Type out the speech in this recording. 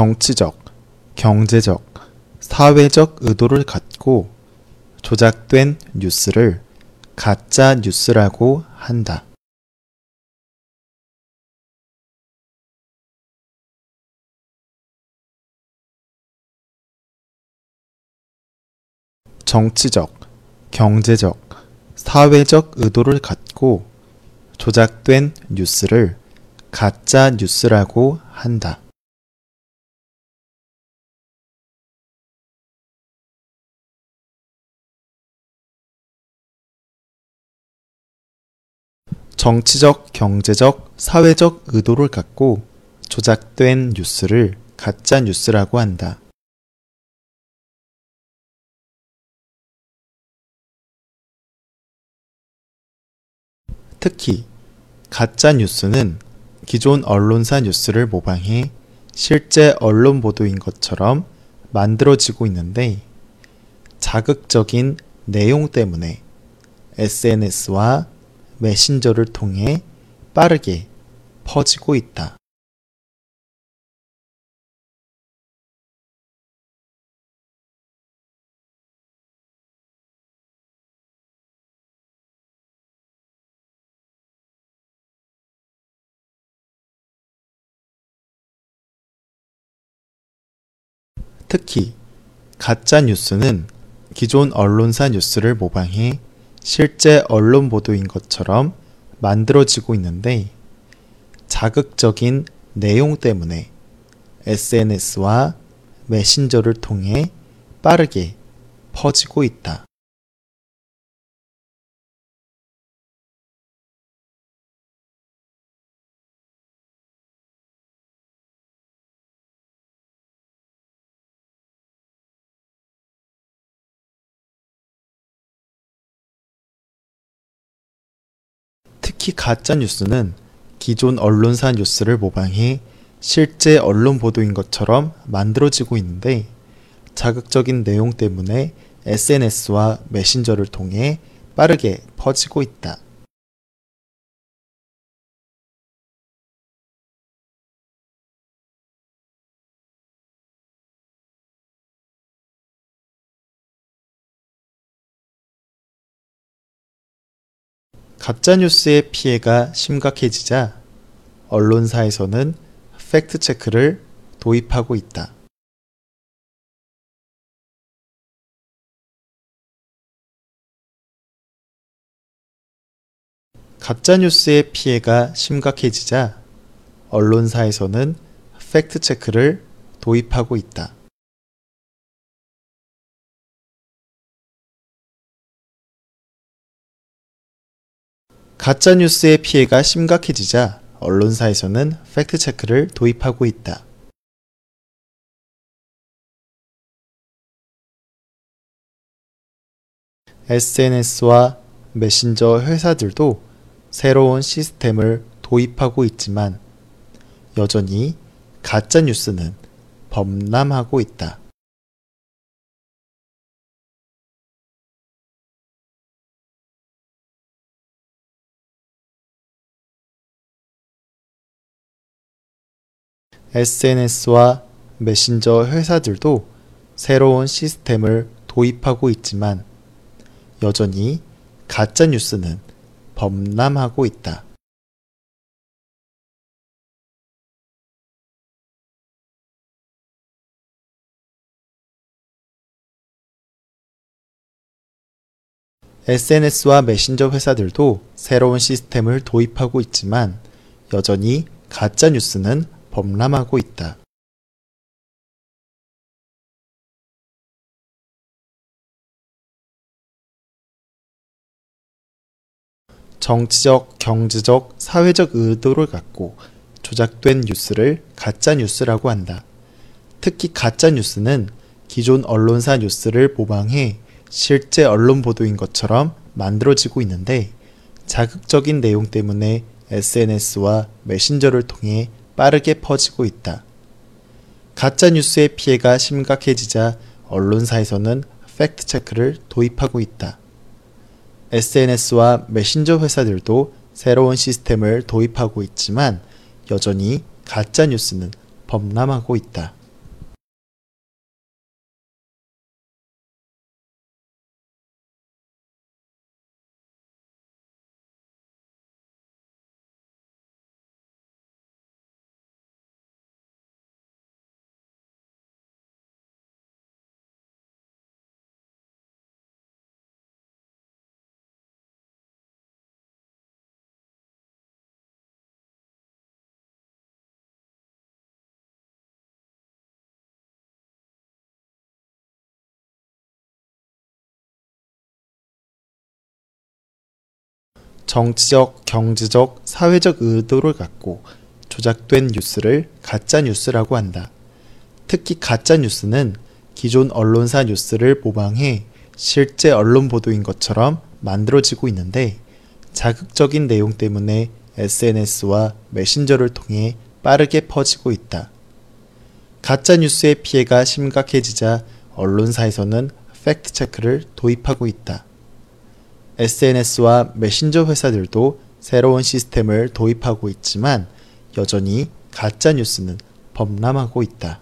정치적, 경제적, 사회적 의도를 갖고 조작된 뉴스를 가짜 뉴스라고 한다. 정치적, 경제적, 사회적 의도를 갖고 조작된 뉴스를 가짜 뉴스라고 한다. 정치적, 경제적, 사회적 의도를 갖고 조작된 뉴스를 가짜 뉴스라고 한다. 특히 가짜 뉴스는 기존 언론사 뉴스를 모방해 실제 언론 보도인 것처럼 만들어지고 있는데 자극적인 내용 때문에 SNS와 메신저를 통해 빠르게 퍼지고 있다. 특히 가짜 뉴스는 기존 언론사 뉴스를 모방해 실제 언론 보도인 것처럼 만들어지고 있는데 자극적인 내용 때문에 SNS와 메신저를 통해 빠르게 퍼지고 있다. 특히 가짜 뉴스는 기존 언론사 뉴스를 모방해 실제 언론 보도인 것처럼 만들어지고 있는데 자극적인 내용 때문에 SNS와 메신저를 통해 빠르게 퍼지고 있다. 가짜뉴스의 피해가 심각해지자 언론사에서는 팩트체크를 도입하고 있다. 가짜뉴스의 피해가 심각해지자 언론사에서는 팩트체크를 도입하고 있다. 가짜 뉴스의 피해가 심각해지자 언론사에서는 팩트체크를 도입하고 있다. SNS와 메신저 회사들도 새로운 시스템을 도입하고 있지만 여전히 가짜 뉴스는 범람하고 있다. SNS와 메신저 회사들도 새로운 시스템을 도입하고 있지만 여전히 가짜 뉴스는 범람하고 있다. SNS와 메신저 회사들도 새로운 시스템을 도입하고 있지만 여전히 가짜 뉴스는 범람하고 있다. 정치적, 경제적, 사회적 의도를 갖고 조작된 뉴스를 가짜 뉴스라고 한다. 특히 가짜 뉴스는 기존 언론사 뉴스를 모방해 실제 언론 보도인 것처럼 만들어지고 있는데 자극적인 내용 때문에 SNS와 메신저를 통해 빠르게 퍼지고 있다. 가짜 뉴스의 피해가 심각해지자 언론사에서는 팩트 체크를 도입하고 있다. SNS와 메신저 회사들도 새로운 시스템을 도입하고 있지만 여전히 가짜 뉴스는 범람하고 있다. 정치적, 경제적, 사회적 의도를 갖고 조작된 뉴스를 가짜 뉴스라고 한다. 특히 가짜 뉴스는 기존 언론사 뉴스를 모방해 실제 언론 보도인 것처럼 만들어지고 있는데 자극적인 내용 때문에 SNS와 메신저를 통해 빠르게 퍼지고 있다. 가짜 뉴스의 피해가 심각해지자 언론사에서는 팩트 체크를 도입하고 있다. SNS와 메신저 회사들도 새로운 시스템을 도입하고 있지만 여전히 가짜 뉴스는 범람하고 있다.